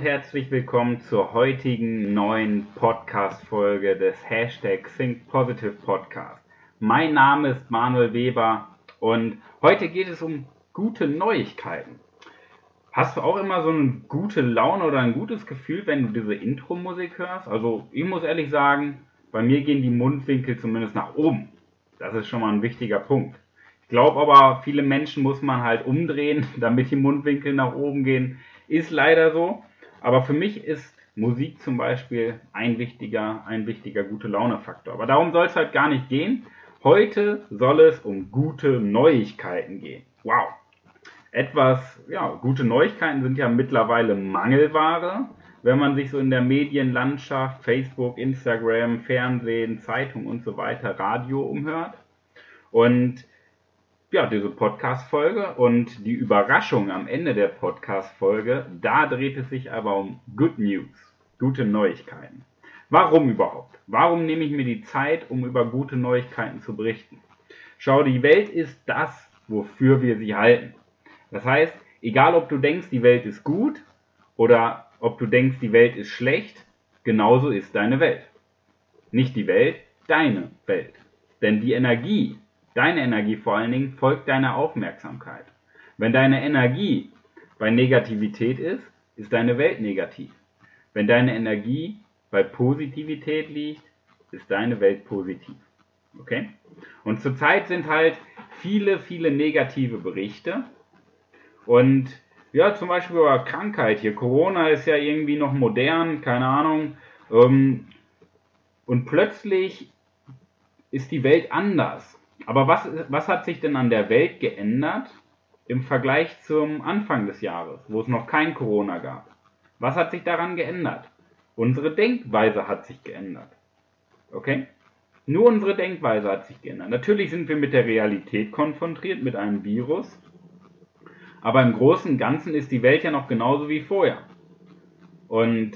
und herzlich willkommen zur heutigen neuen Podcast-Folge des Hashtag Think Positive Podcast. Mein Name ist Manuel Weber und heute geht es um gute Neuigkeiten. Hast du auch immer so eine gute Laune oder ein gutes Gefühl, wenn du diese Intro-Musik hörst? Also ich muss ehrlich sagen, bei mir gehen die Mundwinkel zumindest nach oben. Das ist schon mal ein wichtiger Punkt. Ich glaube aber, viele Menschen muss man halt umdrehen, damit die Mundwinkel nach oben gehen. Ist leider so. Aber für mich ist Musik zum Beispiel ein wichtiger, ein wichtiger gute Laune-Faktor. Aber darum soll es halt gar nicht gehen. Heute soll es um gute Neuigkeiten gehen. Wow. Etwas, ja, gute Neuigkeiten sind ja mittlerweile Mangelware, wenn man sich so in der Medienlandschaft, Facebook, Instagram, Fernsehen, Zeitung und so weiter, Radio umhört. Und ja, diese Podcast-Folge und die Überraschung am Ende der Podcast-Folge, da dreht es sich aber um Good News, gute Neuigkeiten. Warum überhaupt? Warum nehme ich mir die Zeit, um über gute Neuigkeiten zu berichten? Schau, die Welt ist das, wofür wir sie halten. Das heißt, egal ob du denkst, die Welt ist gut oder ob du denkst, die Welt ist schlecht, genauso ist deine Welt. Nicht die Welt, deine Welt. Denn die Energie, deine Energie vor allen Dingen, folgt deiner Aufmerksamkeit. Wenn deine Energie bei Negativität ist, ist deine Welt negativ. Wenn deine Energie bei Positivität liegt, ist deine Welt positiv. Okay? Und zurzeit sind halt viele, viele negative Berichte. Und ja, zum Beispiel über Krankheit hier. Corona ist ja irgendwie noch modern, keine Ahnung. Ähm, und plötzlich ist die Welt anders. Aber was, was hat sich denn an der Welt geändert im Vergleich zum Anfang des Jahres, wo es noch kein Corona gab? Was hat sich daran geändert? Unsere Denkweise hat sich geändert. Okay? Nur unsere Denkweise hat sich geändert. Natürlich sind wir mit der Realität konfrontiert, mit einem Virus. Aber im Großen und Ganzen ist die Welt ja noch genauso wie vorher. Und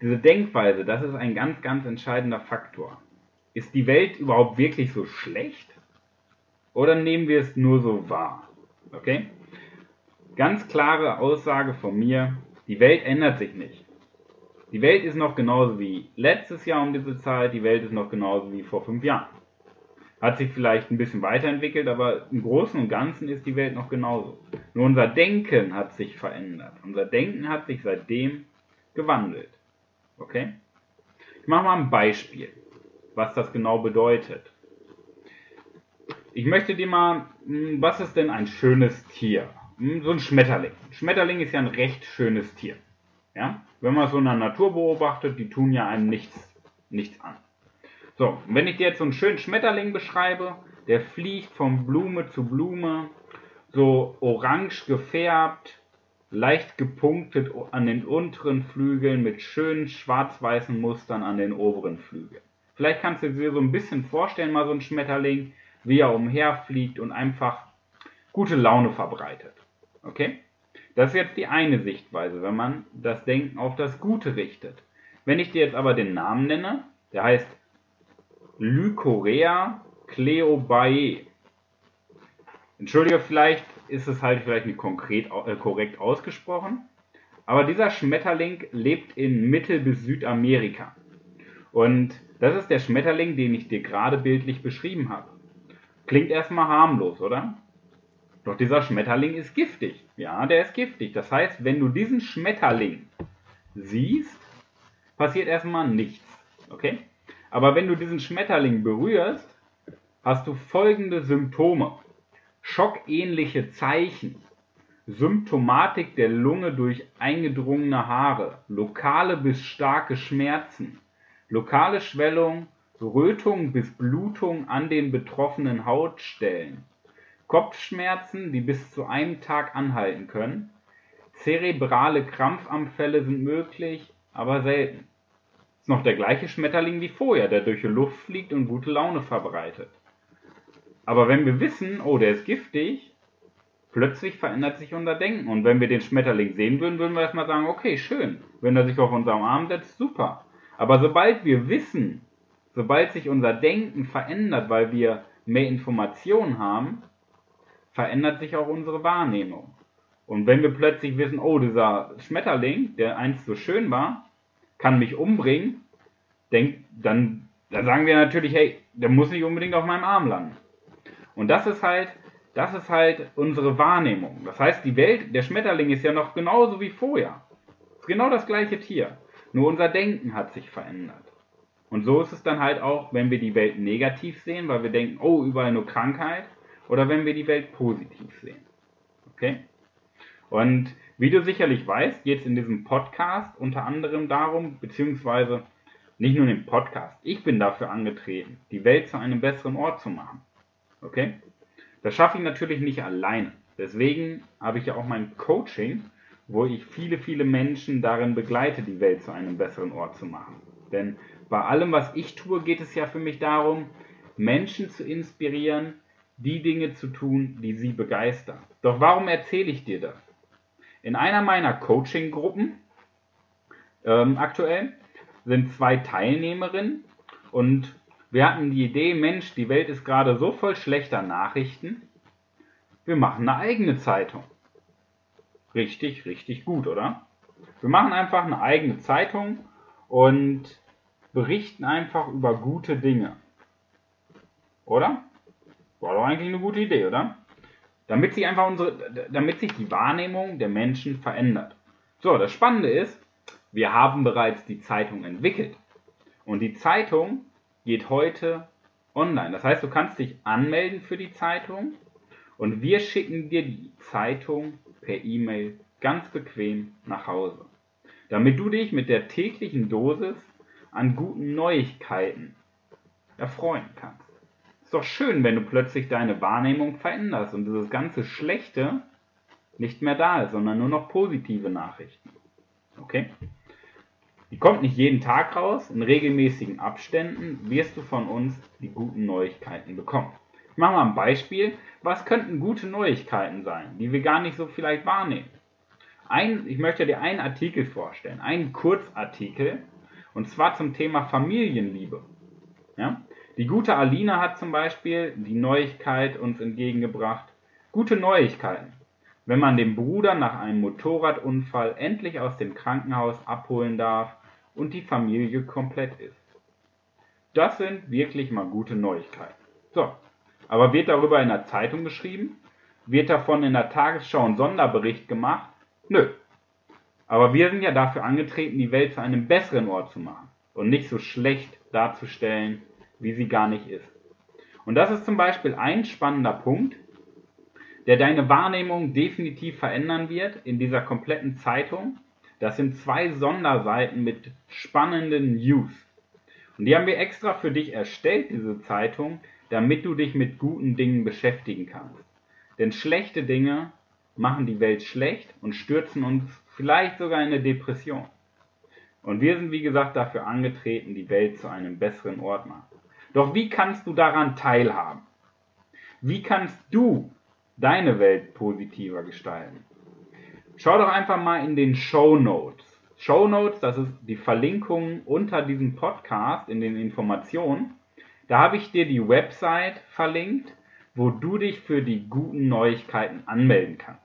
diese Denkweise, das ist ein ganz, ganz entscheidender Faktor. Ist die Welt überhaupt wirklich so schlecht? Oder nehmen wir es nur so wahr? Okay? Ganz klare Aussage von mir, die Welt ändert sich nicht. Die Welt ist noch genauso wie letztes Jahr um diese Zeit, die Welt ist noch genauso wie vor fünf Jahren. Hat sich vielleicht ein bisschen weiterentwickelt, aber im Großen und Ganzen ist die Welt noch genauso. Nur unser Denken hat sich verändert. Unser Denken hat sich seitdem gewandelt. Okay? Ich mache mal ein Beispiel was das genau bedeutet. Ich möchte dir mal, hm, was ist denn ein schönes Tier? Hm, so ein Schmetterling. Ein Schmetterling ist ja ein recht schönes Tier. Ja? Wenn man es so in der Natur beobachtet, die tun ja einem nichts, nichts an. So, wenn ich dir jetzt so einen schönen Schmetterling beschreibe, der fliegt von Blume zu Blume, so orange gefärbt, leicht gepunktet an den unteren Flügeln mit schönen schwarz-weißen Mustern an den oberen Flügeln. Vielleicht kannst du dir so ein bisschen vorstellen, mal so ein Schmetterling, wie er umherfliegt und einfach gute Laune verbreitet. Okay? Das ist jetzt die eine Sichtweise, wenn man das Denken auf das Gute richtet. Wenn ich dir jetzt aber den Namen nenne, der heißt Lycorea cleobae. Entschuldige, vielleicht ist es halt vielleicht nicht konkret, äh, korrekt ausgesprochen, aber dieser Schmetterling lebt in Mittel- bis Südamerika. Und das ist der Schmetterling, den ich dir gerade bildlich beschrieben habe. Klingt erstmal harmlos, oder? Doch dieser Schmetterling ist giftig. Ja, der ist giftig. Das heißt, wenn du diesen Schmetterling siehst, passiert erstmal nichts. Okay? Aber wenn du diesen Schmetterling berührst, hast du folgende Symptome. Schockähnliche Zeichen. Symptomatik der Lunge durch eingedrungene Haare. Lokale bis starke Schmerzen lokale Schwellung, Rötung bis Blutung an den betroffenen Hautstellen, Kopfschmerzen, die bis zu einem Tag anhalten können, zerebrale Krampfanfälle sind möglich, aber selten. Ist noch der gleiche Schmetterling wie vorher, der durch die Luft fliegt und gute Laune verbreitet. Aber wenn wir wissen, oh, der ist giftig, plötzlich verändert sich unser Denken. Und wenn wir den Schmetterling sehen würden, würden wir erstmal sagen, okay, schön. Wenn er sich auf unserem Arm setzt, super. Aber sobald wir wissen, sobald sich unser Denken verändert, weil wir mehr Informationen haben, verändert sich auch unsere Wahrnehmung. Und wenn wir plötzlich wissen, oh, dieser Schmetterling, der einst so schön war, kann mich umbringen, denk, dann, dann sagen wir natürlich, hey, der muss nicht unbedingt auf meinem Arm landen. Und das ist halt, das ist halt unsere Wahrnehmung. Das heißt, die Welt, der Schmetterling ist ja noch genauso wie vorher. Ist genau das gleiche Tier. Nur unser Denken hat sich verändert. Und so ist es dann halt auch, wenn wir die Welt negativ sehen, weil wir denken, oh, überall nur Krankheit, oder wenn wir die Welt positiv sehen. Okay? Und wie du sicherlich weißt, geht es in diesem Podcast unter anderem darum, beziehungsweise nicht nur in dem Podcast, ich bin dafür angetreten, die Welt zu einem besseren Ort zu machen. Okay? Das schaffe ich natürlich nicht alleine. Deswegen habe ich ja auch mein Coaching, wo ich viele, viele Menschen darin begleite, die Welt zu einem besseren Ort zu machen. Denn bei allem, was ich tue, geht es ja für mich darum, Menschen zu inspirieren, die Dinge zu tun, die sie begeistern. Doch warum erzähle ich dir das? In einer meiner Coaching-Gruppen ähm, aktuell sind zwei Teilnehmerinnen und wir hatten die Idee, Mensch, die Welt ist gerade so voll schlechter Nachrichten, wir machen eine eigene Zeitung. Richtig, richtig gut, oder? Wir machen einfach eine eigene Zeitung und berichten einfach über gute Dinge. Oder? War doch eigentlich eine gute Idee, oder? Damit sich einfach unsere, damit sich die Wahrnehmung der Menschen verändert. So, das Spannende ist, wir haben bereits die Zeitung entwickelt. Und die Zeitung geht heute online. Das heißt, du kannst dich anmelden für die Zeitung und wir schicken dir die Zeitung per E-Mail ganz bequem nach Hause. Damit du dich mit der täglichen Dosis an guten Neuigkeiten erfreuen kannst. Ist doch schön, wenn du plötzlich deine Wahrnehmung veränderst und dieses ganze Schlechte nicht mehr da ist, sondern nur noch positive Nachrichten. Okay? Die kommt nicht jeden Tag raus, in regelmäßigen Abständen wirst du von uns die guten Neuigkeiten bekommen. Ich mache mal ein Beispiel. Was könnten gute Neuigkeiten sein, die wir gar nicht so vielleicht wahrnehmen? Ein, ich möchte dir einen Artikel vorstellen, einen Kurzartikel, und zwar zum Thema Familienliebe. Ja? Die gute Alina hat zum Beispiel die Neuigkeit uns entgegengebracht. Gute Neuigkeiten. Wenn man den Bruder nach einem Motorradunfall endlich aus dem Krankenhaus abholen darf und die Familie komplett ist. Das sind wirklich mal gute Neuigkeiten. So, aber wird darüber in der Zeitung geschrieben? Wird davon in der Tagesschau ein Sonderbericht gemacht? Nö. Aber wir sind ja dafür angetreten, die Welt zu einem besseren Ort zu machen und nicht so schlecht darzustellen, wie sie gar nicht ist. Und das ist zum Beispiel ein spannender Punkt, der deine Wahrnehmung definitiv verändern wird in dieser kompletten Zeitung. Das sind zwei Sonderseiten mit spannenden News. Und die haben wir extra für dich erstellt, diese Zeitung, damit du dich mit guten Dingen beschäftigen kannst. Denn schlechte Dinge machen die Welt schlecht und stürzen uns vielleicht sogar in eine Depression. Und wir sind, wie gesagt, dafür angetreten, die Welt zu einem besseren Ort machen. Doch wie kannst du daran teilhaben? Wie kannst du deine Welt positiver gestalten? Schau doch einfach mal in den Show Notes. Show Notes, das ist die Verlinkung unter diesem Podcast in den Informationen. Da habe ich dir die Website verlinkt, wo du dich für die guten Neuigkeiten anmelden kannst.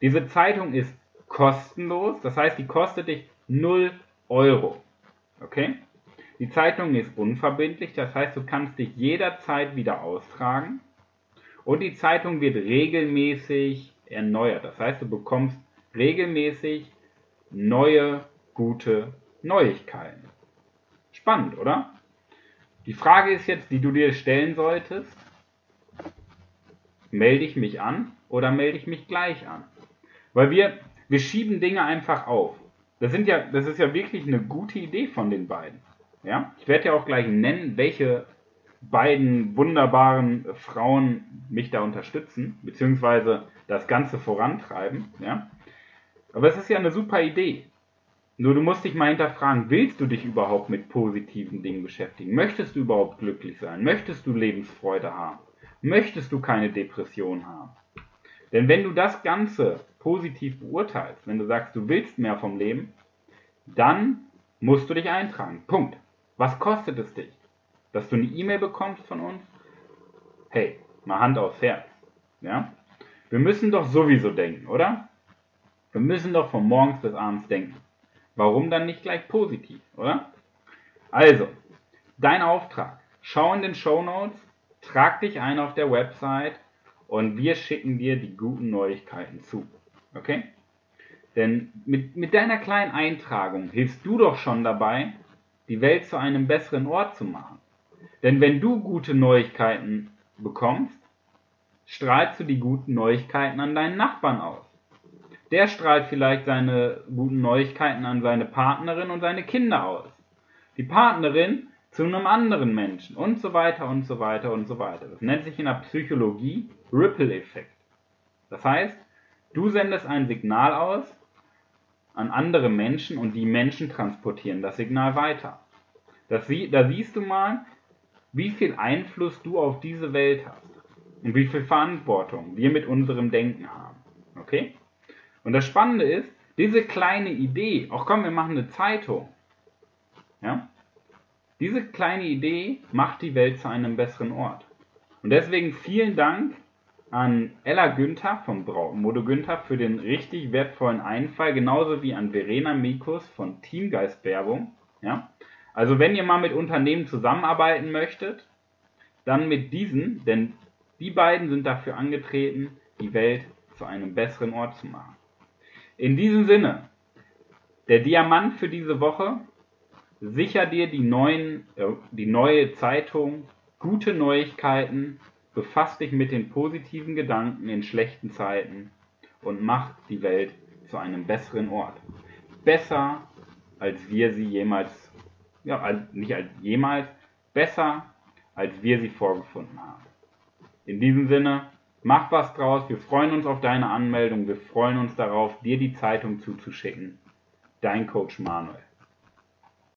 Diese Zeitung ist kostenlos, das heißt, die kostet dich 0 Euro. Okay? Die Zeitung ist unverbindlich, das heißt, du kannst dich jederzeit wieder austragen. Und die Zeitung wird regelmäßig erneuert. Das heißt, du bekommst regelmäßig neue, gute Neuigkeiten. Spannend, oder? Die Frage ist jetzt, die du dir stellen solltest, melde ich mich an oder melde ich mich gleich an? Weil wir, wir schieben Dinge einfach auf. Das, sind ja, das ist ja wirklich eine gute Idee von den beiden. Ja? Ich werde ja auch gleich nennen, welche beiden wunderbaren Frauen mich da unterstützen, beziehungsweise das Ganze vorantreiben. Ja? Aber es ist ja eine super Idee. Nur du musst dich mal hinterfragen, willst du dich überhaupt mit positiven Dingen beschäftigen? Möchtest du überhaupt glücklich sein? Möchtest du Lebensfreude haben? Möchtest du keine Depression haben? Denn wenn du das Ganze positiv beurteilst, wenn du sagst, du willst mehr vom Leben, dann musst du dich eintragen. Punkt. Was kostet es dich? Dass du eine E-Mail bekommst von uns? Hey, mal Hand aufs Herz. Ja? Wir müssen doch sowieso denken, oder? Wir müssen doch von morgens bis abends denken. Warum dann nicht gleich positiv, oder? Also, dein Auftrag. Schau in den Show Notes, trag dich ein auf der Website und wir schicken dir die guten Neuigkeiten zu. Okay? Denn mit, mit deiner kleinen Eintragung hilfst du doch schon dabei, die Welt zu einem besseren Ort zu machen. Denn wenn du gute Neuigkeiten bekommst, strahlst du die guten Neuigkeiten an deinen Nachbarn aus. Der strahlt vielleicht seine guten Neuigkeiten an seine Partnerin und seine Kinder aus. Die Partnerin zu einem anderen Menschen und so weiter und so weiter und so weiter. Das nennt sich in der Psychologie Ripple-Effekt. Das heißt, du sendest ein Signal aus an andere Menschen und die Menschen transportieren das Signal weiter. Das, da siehst du mal, wie viel Einfluss du auf diese Welt hast und wie viel Verantwortung wir mit unserem Denken haben. Okay? Und das Spannende ist, diese kleine Idee, auch komm, wir machen eine Zeitung. Ja? Diese kleine Idee macht die Welt zu einem besseren Ort. Und deswegen vielen Dank an Ella Günther vom Brautmode Günther für den richtig wertvollen Einfall, genauso wie an Verena Mikus von Teamgeist Werbung. Ja? Also wenn ihr mal mit Unternehmen zusammenarbeiten möchtet, dann mit diesen, denn die beiden sind dafür angetreten, die Welt zu einem besseren Ort zu machen. In diesem Sinne, der Diamant für diese Woche, sicher dir die, neuen, äh, die neue Zeitung, gute Neuigkeiten, befass dich mit den positiven Gedanken in schlechten Zeiten und mach die Welt zu einem besseren Ort. Besser, als wir sie jemals ja, nicht als jemals, besser, als wir sie vorgefunden haben. In diesem Sinne, mach was draus. Wir freuen uns auf deine Anmeldung. Wir freuen uns darauf, dir die Zeitung zuzuschicken. Dein Coach Manuel.